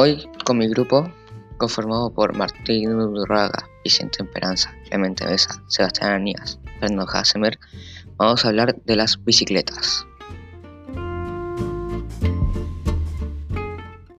Hoy con mi grupo, conformado por Martín Urraga, Vicente Esperanza, Clemente Besa, Sebastián Anías, Fernando Hassemer, vamos a hablar de las bicicletas.